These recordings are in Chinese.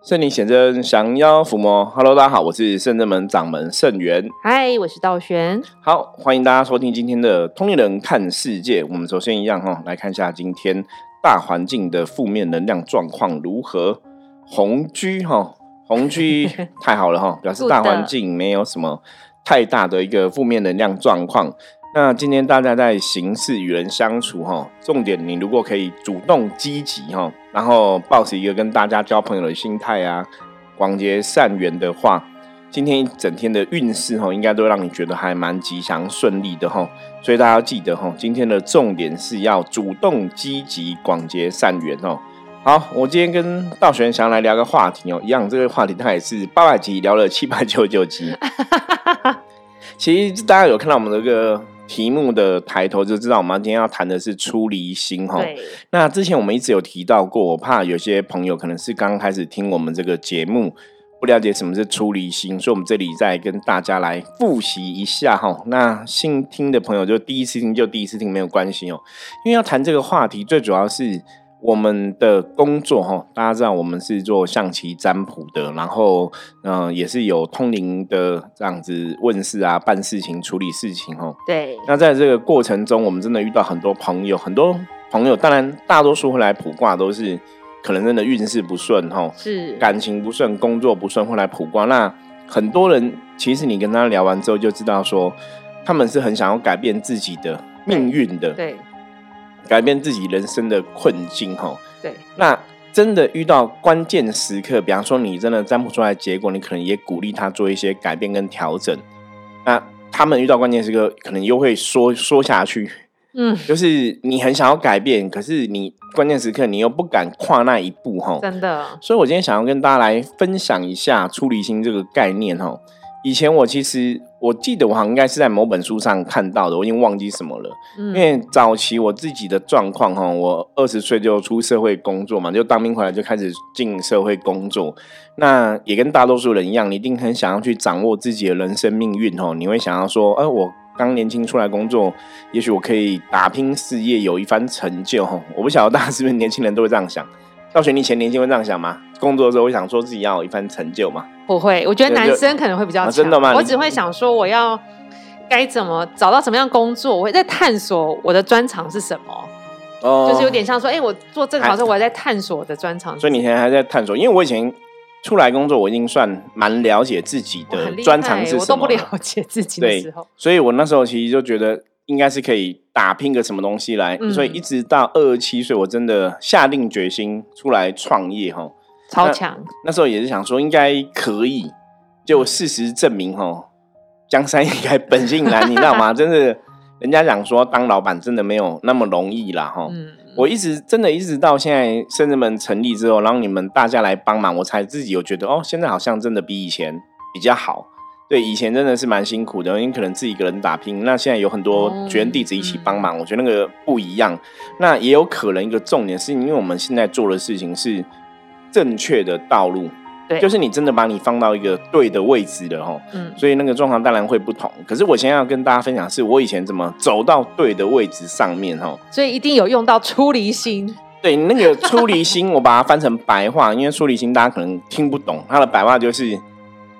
圣灵显真，降妖伏魔。Hello，大家好，我是圣正门掌门圣元。嗨，我是道玄。好，欢迎大家收听今天的通灵人看世界。我们首先一样哈，来看一下今天大环境的负面能量状况如何。红居哈，红居 太好了哈，表示大环境没有什么太大的一个负面能量状况。那今天大家在行事与人相处哈，重点你如果可以主动积极哈，然后保持一个跟大家交朋友的心态啊，广结善缘的话，今天一整天的运势哈，应该都让你觉得还蛮吉祥顺利的哈。所以大家要记得哈，今天的重点是要主动积极广结善缘哦。好，我今天跟道玄想来聊个话题哦，一样这个话题它也是八百集聊了七百九十九集。其实大家有看到我们这个。题目的抬头就知道，我们今天要谈的是出离心哈。那之前我们一直有提到过，我怕有些朋友可能是刚开始听我们这个节目，不了解什么是出离心，所以我们这里再跟大家来复习一下哈。那新听的朋友就第一次听就第一次听没有关系哦，因为要谈这个话题，最主要是。我们的工作哈，大家知道我们是做象棋占卜的，然后嗯，也是有通灵的这样子问事啊、办事情、处理事情哈。对。那在这个过程中，我们真的遇到很多朋友，很多朋友，当然大多数会来卜卦，都是可能真的运势不顺哈，是感情不顺、工作不顺，会来卜卦。那很多人其实你跟他聊完之后，就知道说他们是很想要改变自己的命运的。对。改变自己人生的困境，哈，对。那真的遇到关键时刻，比方说你真的占不出来结果，你可能也鼓励他做一些改变跟调整。那他们遇到关键时刻，可能又会说 说下去，嗯，就是你很想要改变，可是你关键时刻你又不敢跨那一步，哈，真的。所以我今天想要跟大家来分享一下出离心这个概念，哈。以前我其实我记得我好像应该是在某本书上看到的，我已经忘记什么了。因为早期我自己的状况哈，我二十岁就出社会工作嘛，就当兵回来就开始进社会工作。那也跟大多数人一样，你一定很想要去掌握自己的人生命运哦。你会想要说，哎，我刚年轻出来工作，也许我可以打拼事业，有一番成就哈。我不晓得大家是不是年轻人都会这样想。到学你前年轻会这样想吗？工作的时候会想说自己要有一番成就吗？不会，我觉得男生可能会比较真的吗？我只会想说我要该怎么找到什么样工作，我会在探索我的专长是什么。哦，就是有点像说，哎，我做这个好像我还在探索我的专长。所以你现在还在探索？因为我以前出来工作，我已经算蛮了解自己的专长是什么。我都不了解自己的时候，所以我那时候其实就觉得。应该是可以打拼个什么东西来，所以一直到二十七岁，我真的下定决心出来创业哈，超强。那时候也是想说应该可以，就事实证明哦，江山易改，本性难，你知道吗？真的，人家讲说当老板真的没有那么容易啦哈。我一直真的一直到现在，甚至们成立之后，然后你们大家来帮忙，我才自己有觉得哦，现在好像真的比以前比较好。对，以前真的是蛮辛苦的，因为可能自己一个人打拼。那现在有很多学员弟子一起帮忙，我觉得那个不一样。那也有可能一个重点是，因为我们现在做的事情是正确的道路，对，就是你真的把你放到一个对的位置了哈。嗯，所以那个状况当然会不同。可是我现在要跟大家分享，是我以前怎么走到对的位置上面哈。所以一定有用到出离心。对，那个出离心，我把它翻成白话，因为出离心大家可能听不懂，它的白话就是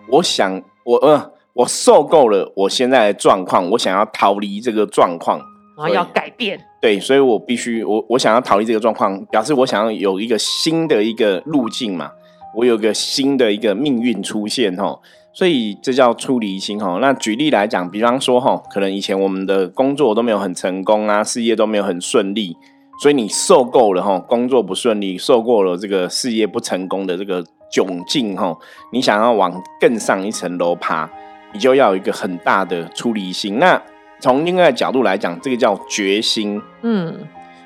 我想。我呃，我受够了我现在的状况，我想要逃离这个状况，然后要改变。对，所以我必须，我我想要逃离这个状况，表示我想要有一个新的一个路径嘛，我有个新的一个命运出现哈，所以这叫出离心哈。那举例来讲，比方说哈，可能以前我们的工作都没有很成功啊，事业都没有很顺利，所以你受够了哈，工作不顺利，受够了这个事业不成功的这个。窘境哈，你想要往更上一层楼爬，你就要有一个很大的出离心。那从另外的角度来讲，这个叫决心。嗯，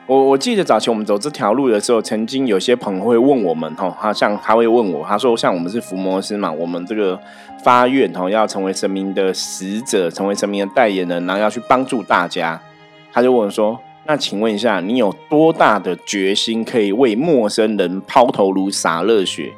我我记得早期我们走这条路的时候，曾经有些朋友会问我们哈，他像他会问我，他说像我们是伏魔师嘛，我们这个发愿哈，要成为神明的使者，成为神明的代言人，然后要去帮助大家。他就问我说：“那请问一下，你有多大的决心可以为陌生人抛头颅洒热血？”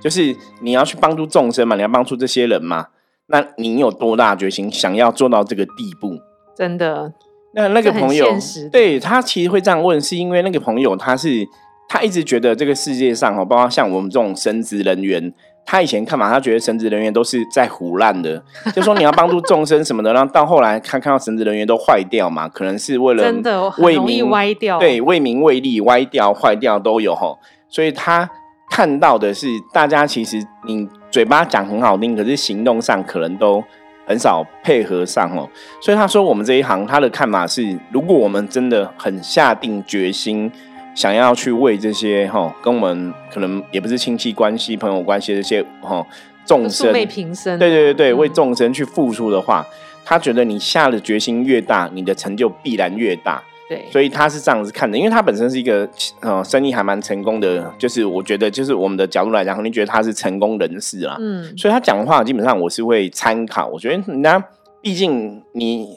就是你要去帮助众生嘛，你要帮助这些人嘛，那你有多大决心想要做到这个地步？真的？那那个朋友，对他其实会这样问，是因为那个朋友他是他一直觉得这个世界上哦，包括像我们这种神职人员，他以前看嘛，他觉得神职人员都是在胡乱的，就说你要帮助众生什么的，然后到后来看看到神职人员都坏掉嘛，可能是为了真的为民歪掉，对，为民为利歪掉坏掉都有哈，所以他看到的是大家其实你嘴巴讲很好听，可是行动上可能都很少配合上哦，所以他说我们这一行他的看法是，如果我们真的很下定决心。想要去为这些哈，跟我们可能也不是亲戚关系、朋友关系这些哈众生，平生，对对对对，为众生去付出的话，他觉得你下的决心越大，你的成就必然越大。对，所以他是这样子看的，因为他本身是一个呃生意还蛮成功的，就是我觉得就是我们的角度来讲，肯定觉得他是成功人士啦。嗯，所以他讲的话基本上我是会参考。我觉得人家毕竟你。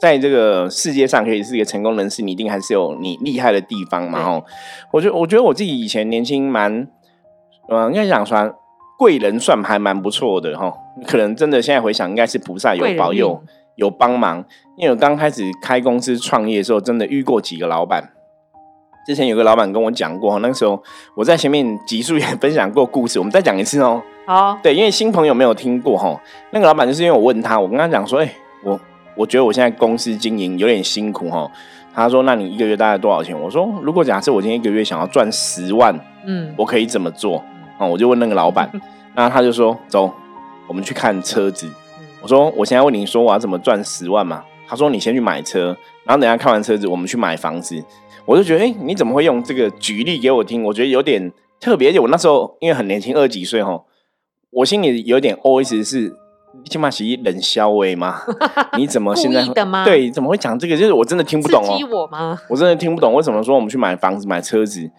在这个世界上，可以是一个成功人士，你一定还是有你厉害的地方嘛？哦，我觉我觉得我自己以前年轻蛮，嗯，应该讲说贵人算还蛮不错的哈。可能真的现在回想，应该是菩萨有保佑，有帮忙。因为我刚开始开公司创业的时候，真的遇过几个老板。之前有个老板跟我讲过，那个时候我在前面集数也 分享过故事，我们再讲一次哦。好，对，因为新朋友没有听过哈。那个老板就是因为我问他，我跟他讲说，哎，我。我觉得我现在公司经营有点辛苦哈。他说：“那你一个月大概多少钱？”我说：“如果假设我今天一个月想要赚十万，嗯，我可以怎么做？”啊，我就问那个老板，那他就说：“走，我们去看车子。”我说：“我现在问你说我要怎么赚十万嘛？”他说：“你先去买车，然后等下看完车子，我们去买房子。”我就觉得，哎，你怎么会用这个举例给我听？我觉得有点特别。而且我那时候因为很年轻，二十几岁哈，我心里有点 OS 是。起码是冷笑微吗？你怎么现在对怎么会讲这个？就是我真的听不懂哦。我吗？我真的听不懂为什么说我们去买房子、买车子，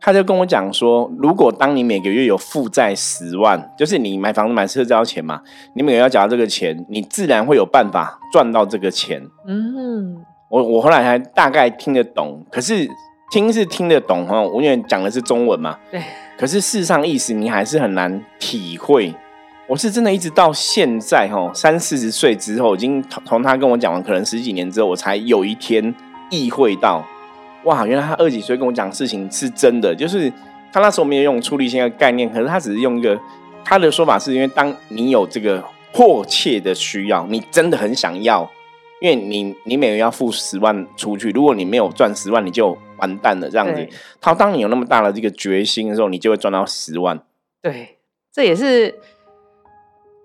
他就跟我讲说，如果当你每个月有负债十万，就是你买房子、买车子要钱嘛，你每个月要缴这个钱，你自然会有办法赚到这个钱。嗯，我我后来还大概听得懂，可是听是听得懂哈，我因为讲的是中文嘛。对。可是事实上意思你还是很难体会。我是真的一直到现在哈，三四十岁之后，已经从从他跟我讲完，可能十几年之后，我才有一天意会到，哇，原来他二几岁跟我讲事情是真的。就是他那时候没有用出离心的概念，可是他只是用一个他的说法，是因为当你有这个迫切的需要，你真的很想要，因为你你每个月要付十万出去，如果你没有赚十万，你就完蛋了这样子。他当你有那么大的这个决心的时候，你就会赚到十万。对，这也是。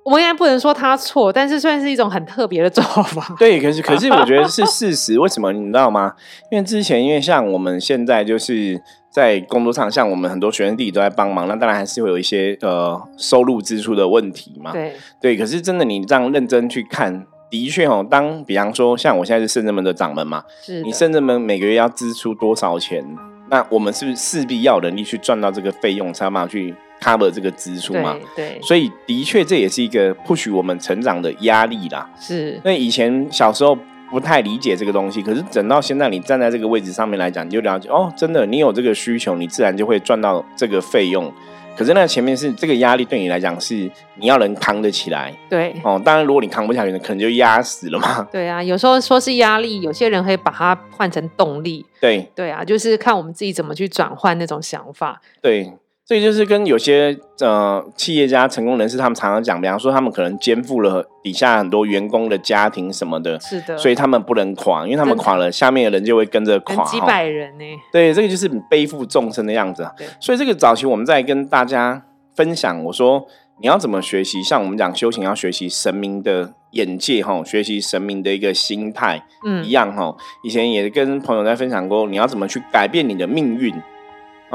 我们应该不能说他错，但是算是一种很特别的做法。对，可是可是我觉得是事实。为什么你知道吗？因为之前因为像我们现在就是在工作上，像我们很多学生弟弟都在帮忙，那当然还是会有一些呃收入支出的问题嘛。对对，可是真的你这样认真去看，的确哦，当比方说像我现在是圣人们的掌门嘛，是你圣人们每个月要支出多少钱？那我们是不是势必要能力去赚到这个费用，才办法去？cover 这个支出嘛，对，所以的确这也是一个不许我们成长的压力啦。是，那以前小时候不太理解这个东西，可是等到现在你站在这个位置上面来讲，你就了解哦，真的，你有这个需求，你自然就会赚到这个费用。可是那前面是这个压力对你来讲是你要能扛得起来。对，哦，当然如果你扛不下去，可能就压死了嘛。对啊，有时候说是压力，有些人可以把它换成动力。对，对啊，就是看我们自己怎么去转换那种想法。对。这就是跟有些呃企业家、成功人士，他们常常讲，比方说他们可能肩负了底下很多员工的家庭什么的，是的，所以他们不能垮，因为他们垮了，下面的人就会跟着垮。几百人呢？对，这个就是背负众生的样子。对，所以这个早期我们在跟大家分享，我说你要怎么学习，像我们讲修行要学习神明的眼界哈，学习神明的一个心态，嗯，一样哈。以前也跟朋友在分享过，你要怎么去改变你的命运。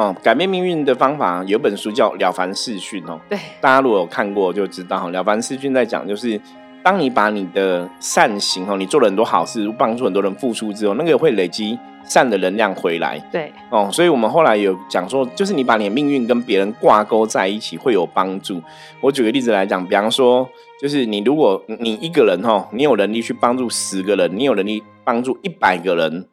哦，改变命运的方法有本书叫《了凡四训》哦。对，大家如果有看过就知道，《了凡四训》在讲就是，当你把你的善行哦，你做了很多好事，帮助很多人付出之后，那个会累积善的能量回来。对，哦，所以我们后来有讲说，就是你把你的命运跟别人挂钩在一起会有帮助。我举个例子来讲，比方说，就是你如果你一个人哦，你有能力去帮助十个人，你有能力帮助一百个人。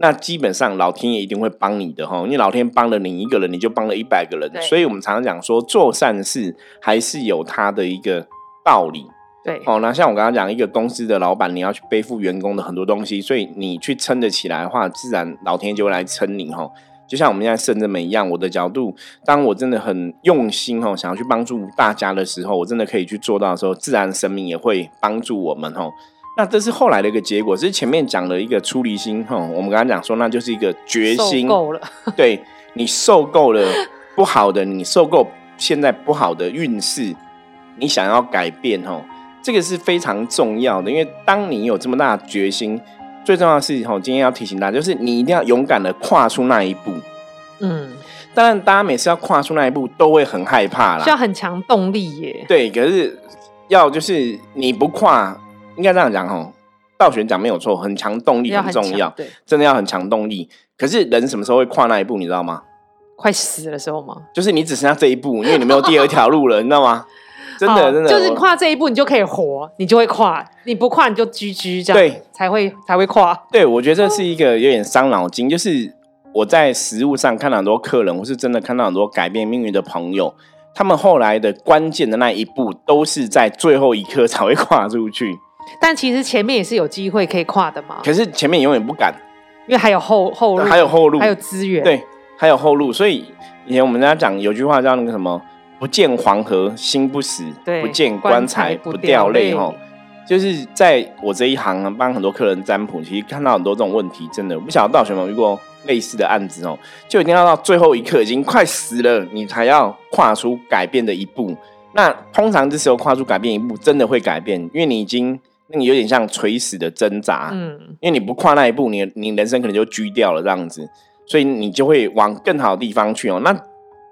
那基本上老天爷一定会帮你的哈，因为老天帮了你一个人，你就帮了一百个人。所以我们常常讲说，做善事还是有它的一个道理。对，哦，那像我刚刚讲，一个公司的老板，你要去背负员工的很多东西，所以你去撑得起来的话，自然老天就会来撑你哈。就像我们现在圣人们一样，我的角度，当我真的很用心哦，想要去帮助大家的时候，我真的可以去做到的时候，自然神明也会帮助我们哦。那这是后来的一个结果，是前面讲了一个出离心哈，我们刚刚讲说，那就是一个决心够了，对你受够了不好的，你受够现在不好的运势，你想要改变哦，这个是非常重要的，因为当你有这么大的决心。最重要的是，吼，今天要提醒大家，就是你一定要勇敢的跨出那一步。嗯，当然，大家每次要跨出那一步，都会很害怕啦，需要很强动力耶。对，可是要就是你不跨，应该这样讲哦，道玄讲没有错，很强动力很重要，对，真的要很强动力。可是人什么时候会跨那一步，你知道吗？快死的时候吗？就是你只剩下这一步，因为你没有第二条路了，你知道吗？真的，真的，就是跨这一步，你就可以活，你就会跨；你不跨，你就居居这样，对，才会才会跨。对，我觉得这是一个有点伤脑筋。就是我在实物上看到很多客人，我是真的看到很多改变命运的朋友，他们后来的关键的那一步，都是在最后一刻才会跨出去。但其实前面也是有机会可以跨的嘛。可是前面永远不敢，因为还有后后路，还有后路，还有资源，对，还有后路。所以以前我们家讲有句话叫那个什么。不见黄河心不死，不见棺材不掉泪。哈，就是在我这一行帮很多客人占卜，其实看到很多这种问题，真的我不晓得道玄有遇过类似的案子哦，就一定要到最后一刻，已经快死了，你才要跨出改变的一步。那通常这时候跨出改变一步，真的会改变，因为你已经那你有点像垂死的挣扎，嗯，因为你不跨那一步，你你人生可能就居掉了这样子，所以你就会往更好的地方去哦。那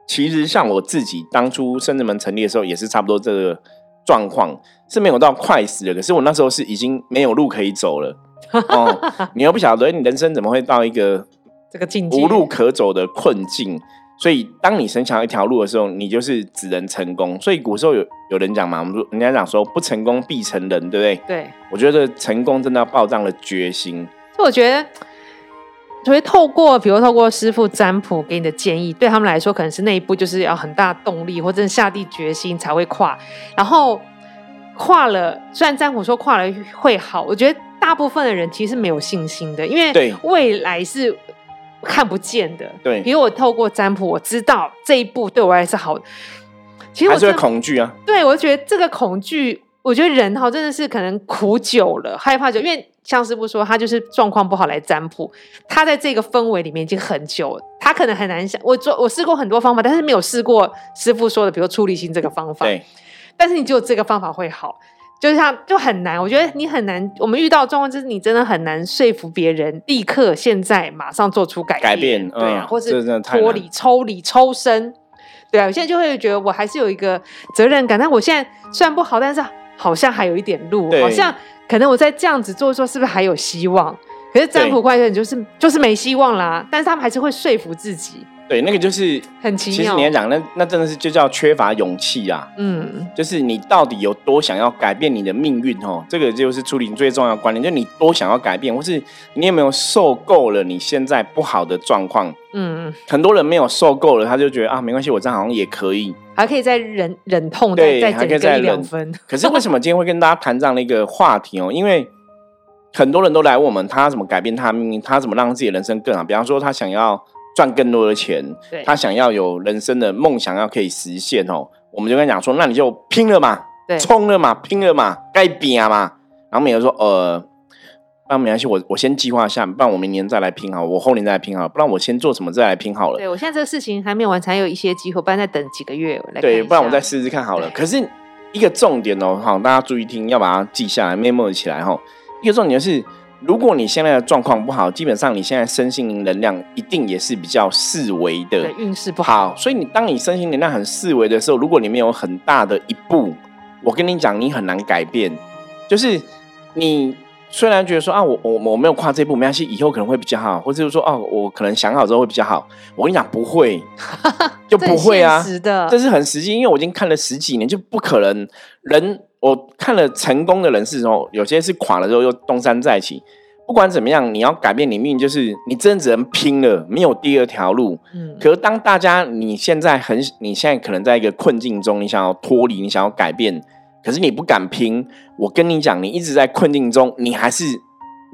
其实像我自己当初深圳门成立的时候，也是差不多这个状况，是没有到快死了。可是我那时候是已经没有路可以走了 哦，你又不晓得你人生怎么会到一个这个境界无路可走的困境。所以当你神想一条路的时候，你就是只能成功。所以古时候有有人讲嘛，我们说人家讲说不成功必成人，对不对？对，我觉得成功真的要爆炸的决心。所以我觉得。所以透过，比如透过师傅占卜给你的建议，对他们来说可能是那一步就是要很大动力，或者下定决心才会跨。然后跨了，虽然占卜说跨了会好，我觉得大部分的人其实是没有信心的，因为未来是看不见的。对，比如我透过占卜，我知道这一步对我来是好，其实我是会恐惧啊。对，我就觉得这个恐惧，我觉得人哈真的是可能苦久了，害怕久，因为。像师傅说，他就是状况不好来占卜，他在这个氛围里面已经很久了，他可能很难想。我做我试过很多方法，但是没有试过师傅说的，比如处理心这个方法。对。但是你只有这个方法会好，就像就很难。我觉得你很难。我们遇到状况就是你真的很难说服别人立刻现在马上做出改改变，对啊，或是脱离、抽离、抽身。对啊，我现在就会觉得我还是有一个责任感，但我现在虽然不好，但是好像还有一点路，好像。可能我在这样子做做，是不是还有希望？可是占卜怪人就是就是没希望啦。但是他们还是会说服自己。对，那个就是很奇妙。其实你要讲，那那真的是就叫缺乏勇气啊。嗯，就是你到底有多想要改变你的命运哦？这个就是处理最重要的观念，就你多想要改变，或是你有没有受够了你现在不好的状况？嗯，很多人没有受够了，他就觉得啊，没关系，我这样好像也可以。还可以再忍忍痛，对，还可以再两分。可是为什么今天会跟大家谈这样的一个话题哦？因为很多人都来问我们，他怎么改变他的命运？他怎么让自己的人生更好？比方说，他想要赚更多的钱，他想要有人生的梦想要可以实现哦。我们就跟他讲说，那你就拼了嘛，冲了嘛，拼了嘛，该拼嘛。然后每个说，呃。那没关系，我我先计划下，不然我明年再来拼好，我后年再来拼好，不然我先做什么再来拼好了。对我现在这个事情还没有完成，有一些机会，不然再等几个月来。对，不然我再试试看好了。可是一个重点哦，好，大家注意听，要把它记下来，memo 起来哈。一个重点是，如果你现在的状况不好，基本上你现在身心灵能量一定也是比较四维的，运势不好。所以你当你身心能量很四维的时候，如果你没有很大的一步，我跟你讲，你很难改变，就是你。虽然觉得说啊，我我我没有跨这一步，没关系，以后可能会比较好，或者是说哦，我可能想好之后会比较好。我跟你讲，不会，就不会啊，这是很实际，因为我已经看了十几年，就不可能。人我看了成功的人是哦，有些是垮了之后又东山再起。不管怎么样，你要改变你命，就是你真的只能拼了，没有第二条路。嗯。可是当大家你现在很，你现在可能在一个困境中，你想要脱离，你想要改变。可是你不敢拼，我跟你讲，你一直在困境中，你还是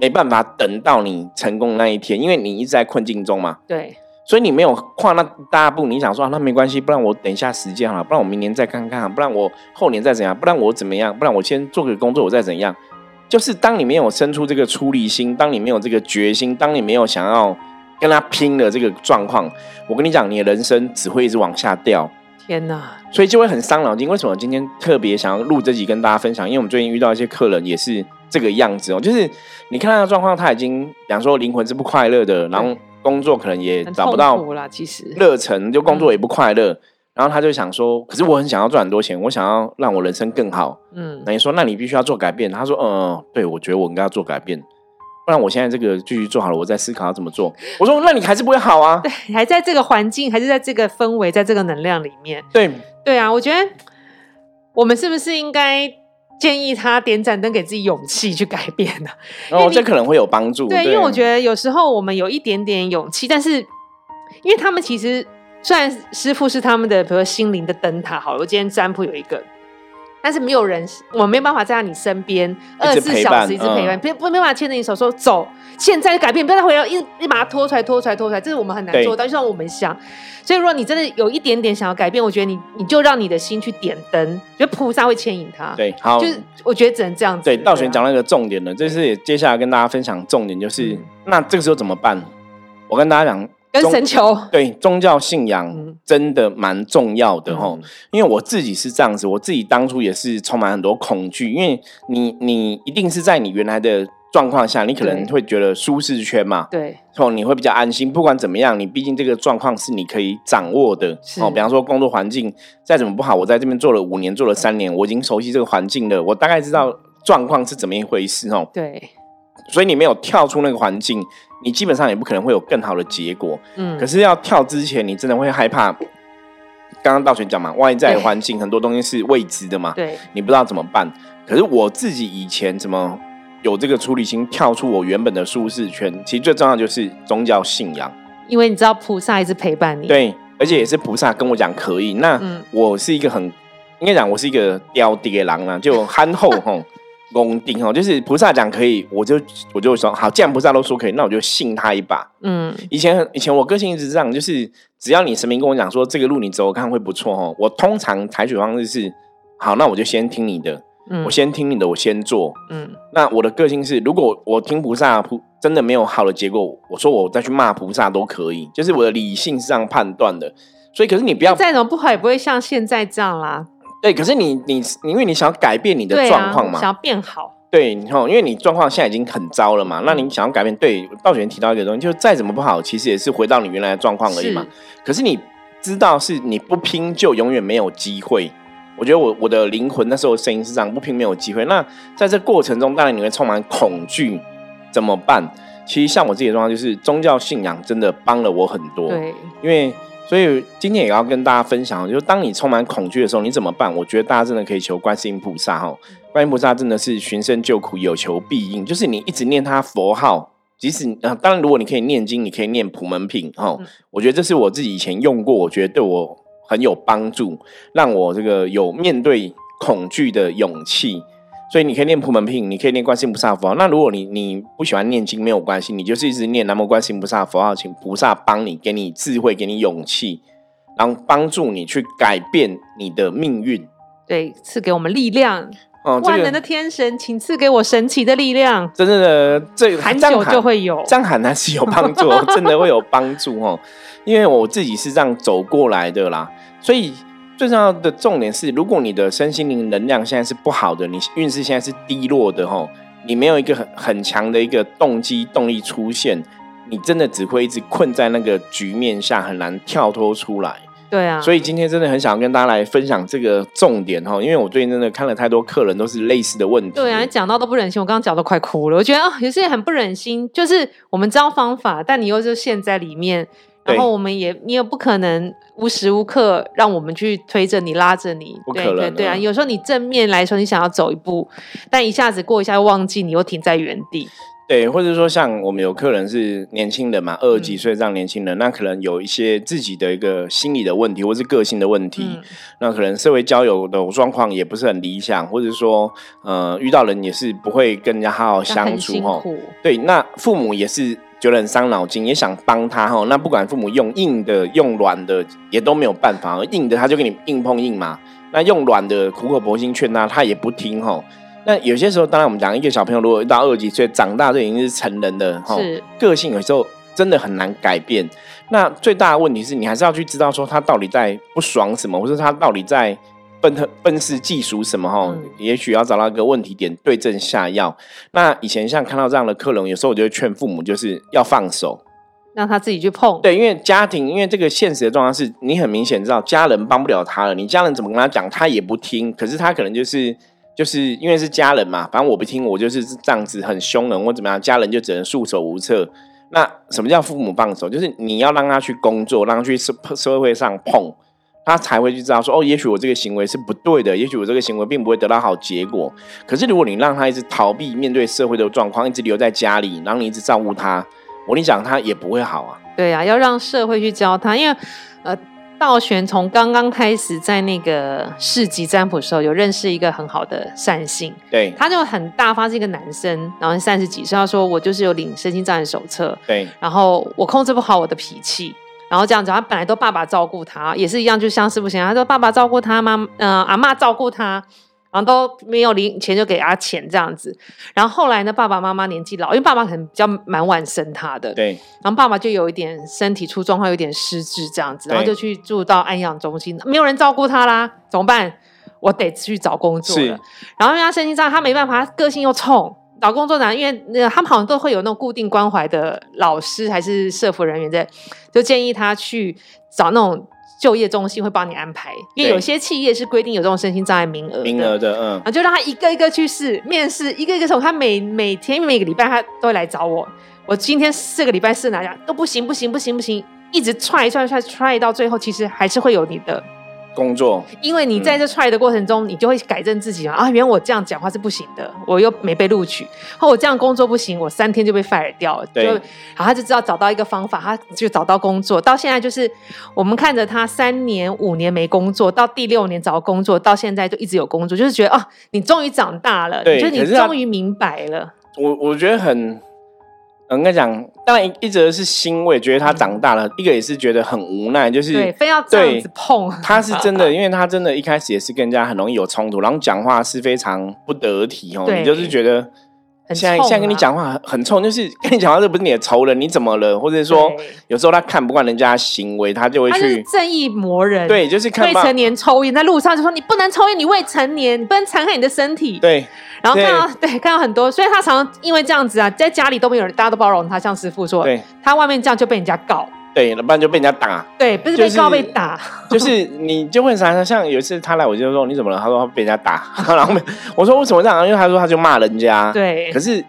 没办法等到你成功那一天，因为你一直在困境中嘛。对，所以你没有跨那大步，你想说那没关系，不然我等一下时间好了，不然我明年再看看，不然我后年再怎样，不然我怎么样，不然我先做个工作，我再怎样。就是当你没有生出这个出离心，当你没有这个决心，当你没有想要跟他拼的这个状况，我跟你讲，你的人生只会一直往下掉。天哪！所以就会很伤脑筋。为什么今天特别想要录这集跟大家分享？因为我们最近遇到一些客人也是这个样子哦，就是你看他的状况，他已经，比方说灵魂是不快乐的，然后工作可能也找不到其实热忱，就工作也不快乐。然后他就想说，可是我很想要赚很多钱，我想要让我人生更好。嗯，那你说，那你必须要做改变。他说，嗯，对，我觉得我应该要做改变，不然我现在这个继续做好了，我在思考要怎么做。我说，那你还是不会好啊。对，还在这个环境，还是在这个氛围，在这个能量里面。对，对啊，我觉得我们是不是应该建议他点盏灯，给自己勇气去改变呢？哦，这可能会有帮助。对，因为我觉得有时候我们有一点点勇气，但是因为他们其实。虽然师傅是他们的，比如说心灵的灯塔，好了，我今天占卜有一个，但是没有人，我没办法在你身边二十四小时一直陪伴，不不没办法牵着你手说走，现在改变，不要再回来，一一把它拖出来，拖出来，拖出来，这是我们很难做到，就像我们想。所以如果你真的有一点点想要改变，我觉得你你就让你的心去点灯，觉得菩萨会牵引他。对，好，就是我觉得只能这样子。对，道玄讲那个重点了，这是接下来跟大家分享重点，就是那这个时候怎么办？我跟大家讲。跟神球对宗教信仰真的蛮重要的哈，因为我自己是这样子，我自己当初也是充满很多恐惧，因为你你一定是在你原来的状况下，你可能会觉得舒适圈嘛，对，哦，你会比较安心。不管怎么样，你毕竟这个状况是你可以掌握的哦。比方说工作环境再怎么不好，我在这边做了五年，做了三年，我已经熟悉这个环境了，我大概知道状况是怎么一回事哦。对，所以你没有跳出那个环境。你基本上也不可能会有更好的结果，嗯，可是要跳之前，你真的会害怕。刚刚道玄讲嘛，外在环境很多东西是未知的嘛，对，你不知道怎么办。可是我自己以前怎么有这个处理心，跳出我原本的舒适圈？其实最重要就是宗教信仰，因为你知道菩萨一直陪伴你，对，而且也是菩萨跟我讲可以。那我是一个很应该讲，我是一个雕爹狼啊，就憨厚吼。公定哦，就是菩萨讲可以，我就我就说好，既然菩萨都说可以，那我就信他一把。嗯，以前以前我个性一直这样，就是只要你神明跟我讲说这个路你走看会不错哦，我通常采取方式是好，那我就先听你的，嗯我先听你的，我先做。嗯，那我的个性是，如果我听菩萨菩真的没有好的结果，我说我再去骂菩萨都可以，就是我的理性是这样判断的。所以，可是你不要再怎么不好，也不会像现在这样啦。对，可是你你因为你想要改变你的状况嘛，想要变好。对，你看，因为你状况现在已经很糟了嘛，那你想要改变，对，道玄提到一个东西，就再怎么不好，其实也是回到你原来的状况而已嘛。可是你知道，是你不拼就永远没有机会。我觉得我我的灵魂那时候声音是这样，不拼没有机会。那在这过程中，当然你会充满恐惧，怎么办？其实像我自己的状况，就是宗教信仰真的帮了我很多。对，因为。所以今天也要跟大家分享，就是当你充满恐惧的时候，你怎么办？我觉得大家真的可以求观世音菩萨哈，观音菩萨真的是寻声救苦，有求必应。就是你一直念他佛号，即使啊，当然如果你可以念经，你可以念普门品哈。我觉得这是我自己以前用过，我觉得对我很有帮助，让我这个有面对恐惧的勇气。所以你可以念普门品，你可以念观世音菩萨佛号。那如果你你不喜欢念经，没有关系，你就是一直念南无观世音菩萨佛号，请菩萨帮你，给你智慧，给你勇气，然后帮助你去改变你的命运。对，赐给我们力量。哦，万能的天神，请赐给我神奇的力量。真的，这喊久就会有，这样喊还是有帮助，真的会有帮助哦。因为我自己是这样走过来的啦，所以。最重要的重点是，如果你的身心灵能量现在是不好的，你运势现在是低落的吼，你没有一个很很强的一个动机动力出现，你真的只会一直困在那个局面下，很难跳脱出来。对啊，所以今天真的很想跟大家来分享这个重点哈，因为我最近真的看了太多客人都是类似的问题。对啊，讲到都不忍心，我刚刚讲都快哭了。我觉得啊，有些很不忍心，就是我们知道方法，但你又是陷在里面。然后我们也，你也不可能无时无刻让我们去推着你、拉着你。不可能。对啊，有时候你正面来说，你想要走一步，但一下子过一下又忘记，你又停在原地。对，或者说像我们有客人是年轻人嘛，二十几岁这样年轻人，那可能有一些自己的一个心理的问题，或是个性的问题。那可能社会交友的状况也不是很理想，或者说呃遇到人也是不会跟人家好好相处哦。对，那父母也是。觉得很伤脑筋，也想帮他哈。那不管父母用硬的、用软的，也都没有办法。硬的他就跟你硬碰硬嘛，那用软的苦口婆心劝他，他也不听哈。那有些时候，当然我们讲一个小朋友，如果到二十几岁长大，就已经是成人的哈，个性有时候真的很难改变。那最大的问题是你还是要去知道说他到底在不爽什么，或者他到底在。奔特奔是技术什么哈？也许要找到一个问题点，对症下药。那以前像看到这样的客人，有时候我就会劝父母，就是要放手，让他自己去碰。对，因为家庭，因为这个现实的状况是，你很明显知道家人帮不了他了。你家人怎么跟他讲，他也不听。可是他可能就是就是因为是家人嘛，反正我不听，我就是这样子很凶人或怎么样，家人就只能束手无策。那什么叫父母放手？就是你要让他去工作，让他去社社会上碰。他才会去知道说哦，也许我这个行为是不对的，也许我这个行为并不会得到好结果。可是如果你让他一直逃避面对社会的状况，一直留在家里，然后你一直照顾他，我跟你讲，他也不会好啊。对啊，要让社会去教他，因为呃，道玄从刚刚开始在那个市级占卜的时候，有认识一个很好的善信，对，他就很大方，是一个男生，然后三十几岁，他说我就是有领身心障碍手册，对，然后我控制不好我的脾气。然后这样子，他本来都爸爸照顾他，也是一样，就像师傅讲，他说爸爸照顾他，妈嗯阿妈照顾他，然后都没有零钱就给他钱这样子。然后后来呢，爸爸妈妈年纪老，因为爸爸可能比较蛮晚生他的，对。然后爸爸就有一点身体出状况，有点失智这样子，然后就去住到安养中心，没有人照顾他啦，怎么办？我得去找工作了。然后因为他身心障碍，他没办法，他个性又冲。找工作难，因为那他们好像都会有那种固定关怀的老师还是社服人员在，就建议他去找那种就业中心会帮你安排，因为有些企业是规定有这种身心障碍名额，名额的，嗯，啊，就让他一个一个去试面试，一个一个从他每每天每个礼拜他都会来找我，我今天四个礼拜试哪家都不行不行不行不行，一直踹踹踹踹到最后，其实还是会有你的。工作，因为你在这踹的过程中，你就会改正自己嘛。啊，原来我这样讲话是不行的，我又没被录取，或我这样工作不行，我三天就被 fire 掉了。对，好，他就知道找到一个方法，他就找到工作。到现在就是我们看着他三年五年没工作，到第六年找到工作，到现在就一直有工作，就是觉得啊，你终于长大了，就是你终于明白了。我我觉得很。我跟你讲，当然一直是欣慰，觉得他长大了；一个也是觉得很无奈，就是对，非要这样子碰。他是真的，因为他真的一开始也是跟人家很容易有冲突，然后讲话是非常不得体哦。你就是觉得。现在现在跟你讲话很很冲，就是跟你讲话这不是你的仇人，你怎么了？或者说有时候他看不惯人家行为，他就会去正义魔人。对，就是看未成年抽烟，在路上就说你不能抽烟，你未成年，你不能残害你的身体。对，然后看到对看到很多，所以他常常因为这样子啊，在家里都没有人，大家都包容他，像师傅说，对，他外面这样就被人家告。对，不然就被人家打。对，不是被告被打，就是你就问啥？像有一次他来，我就说你怎么了？他说被人家打。然后我说为什么这样？因为他说他就骂人家。对，可是。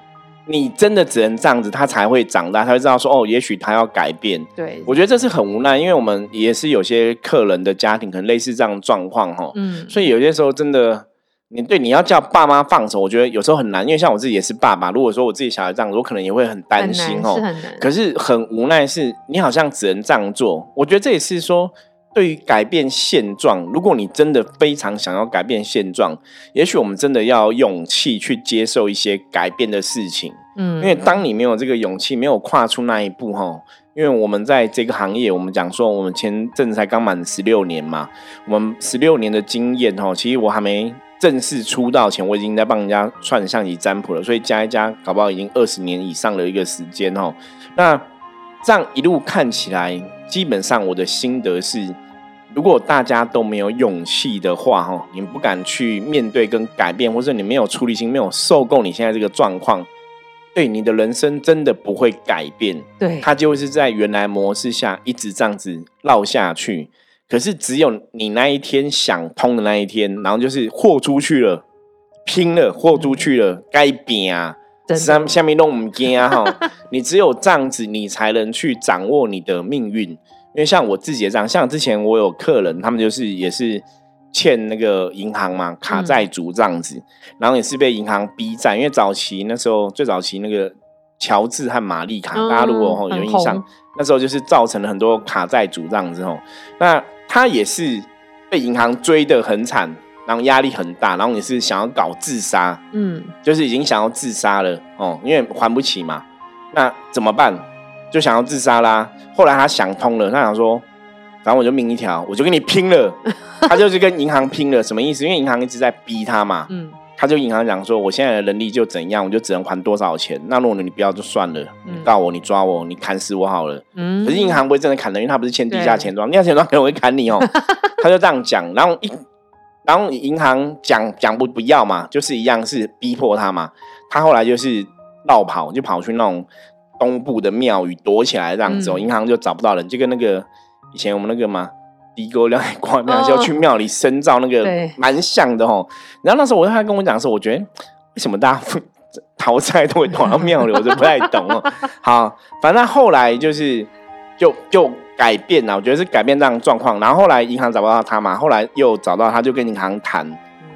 你真的只能这样子，他才会长大，他会知道说哦，也许他要改变。对，我觉得这是很无奈，因为我们也是有些客人的家庭可能类似这样状况哈。嗯，所以有些时候真的，你对你要叫爸妈放手，我觉得有时候很难，因为像我自己也是爸爸，如果说我自己小孩这样，我可能也会很担心哦。是。可是很无奈，是你好像只能这样做。我觉得这也是说。对于改变现状，如果你真的非常想要改变现状，也许我们真的要勇气去接受一些改变的事情。嗯，因为当你没有这个勇气，没有跨出那一步，哈，因为我们在这个行业，我们讲说，我们前阵子才刚满十六年嘛，我们十六年的经验，哈，其实我还没正式出道前，我已经在帮人家串象棋占卜了，所以加一加，搞不好已经二十年以上的一个时间，哦。那这样一路看起来，基本上我的心得是。如果大家都没有勇气的话，哈，你不敢去面对跟改变，或者你没有出离心，没有受够你现在这个状况，对你的人生真的不会改变。对，它就会是在原来模式下一直这样子绕下去。可是只有你那一天想通的那一天，然后就是豁出去了，拼了，豁出去了，该变啊，上下面弄唔惊啊，哈，你只有这样子，你才能去掌握你的命运。因为像我自己的这样，像之前我有客人，他们就是也是欠那个银行嘛，卡债主这样子，然后也是被银行逼债。因为早期那时候最早期那个乔治和玛丽卡，大家如果有印象，那时候就是造成了很多卡债主这样子吼。那他也是被银行追得很惨，然后压力很大，然后也是想要搞自杀，嗯，就是已经想要自杀了哦，因为还不起嘛。那怎么办？就想要自杀啦。后来他想通了，他想说，反正我就命一条，我就跟你拼了。他就是跟银行拼了，什么意思？因为银行一直在逼他嘛。嗯。他就银行讲说，我现在的能力就怎样，我就只能还多少钱。那如果你不要就算了，你告我，你抓我，你砍死我好了。嗯。可是银行不会真的砍人，因为他不是欠地下钱庄，地下钱庄可能会砍你哦。他就这样讲，然后一，然后银行讲讲不不要嘛，就是一样是逼迫他嘛。他后来就是绕跑，就跑去那种东部的庙宇躲起来这样子哦。银行就找不到人，就跟那个以前我们那个嘛。低沟亮海关庙，就要去庙里深造，那个蛮像的哦。然后那时候我他跟我讲的时候，我觉得为什么大家 逃债都会跑到庙里，我就不太懂哦。好，反正后来就是就就改变了，我觉得是改变这样状况。然后后来银行找不到他嘛，后来又找到他，就跟银行谈，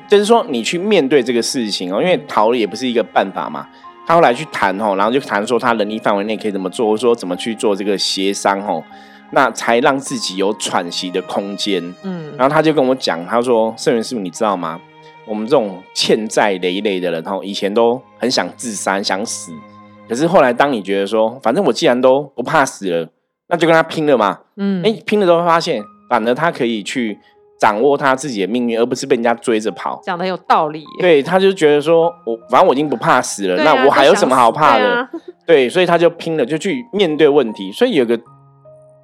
就是说你去面对这个事情哦，因为逃了也不是一个办法嘛。他后来去谈哦，然后就谈说他能力范围内可以怎么做，或者说怎么去做这个协商哦。那才让自己有喘息的空间。嗯，然后他就跟我讲，他说：“圣元师傅，你知道吗？我们这种欠债累累的人，哈，以前都很想自杀、想死。可是后来，当你觉得说，反正我既然都不怕死了，那就跟他拼了嘛。嗯，哎，拼了之后发现，反而他可以去掌握他自己的命运，而不是被人家追着跑。讲的有道理。对，他就觉得说，我反正我已经不怕死了，那我还有什么好怕的？对，所以他就拼了，就去面对问题。所以有个。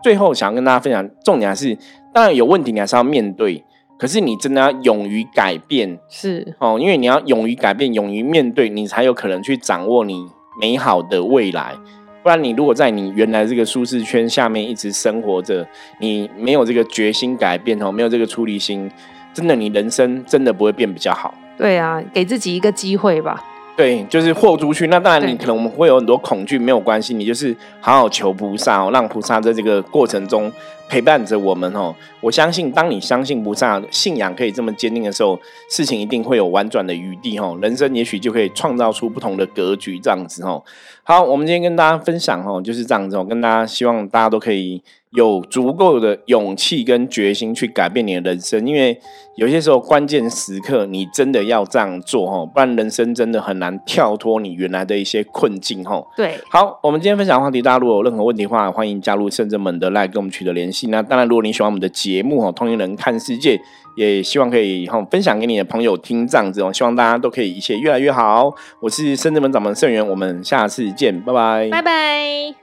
最后想要跟大家分享，重点还是当然有问题，你还是要面对。可是你真的要勇于改变，是哦，因为你要勇于改变，勇于面对，你才有可能去掌握你美好的未来。不然，你如果在你原来这个舒适圈下面一直生活着，你没有这个决心改变哦，没有这个出离心，真的，你人生真的不会变比较好。对啊，给自己一个机会吧。对，就是豁出去。那当然，你可能我们会有很多恐惧，没有关系。你就是好好求菩萨哦，让菩萨在这个过程中陪伴着我们哦。我相信，当你相信菩萨信仰可以这么坚定的时候，事情一定会有婉转的余地哦。人生也许就可以创造出不同的格局，这样子哦。好，我们今天跟大家分享哦，就是这样子哦，跟大家希望大家都可以。有足够的勇气跟决心去改变你的人生，因为有些时候关键时刻你真的要这样做哈，不然人生真的很难跳脱你原来的一些困境哈。对，好，我们今天分享的话题，大家如果有任何问题的话，欢迎加入圣真门的来跟我们取得联系。那当然，如果你喜欢我们的节目哈，通灵人看世界，也希望可以哈分享给你的朋友听，这样子哦，希望大家都可以一切越来越好。我是圣真门掌门盛元，我们下次见，拜拜，拜拜。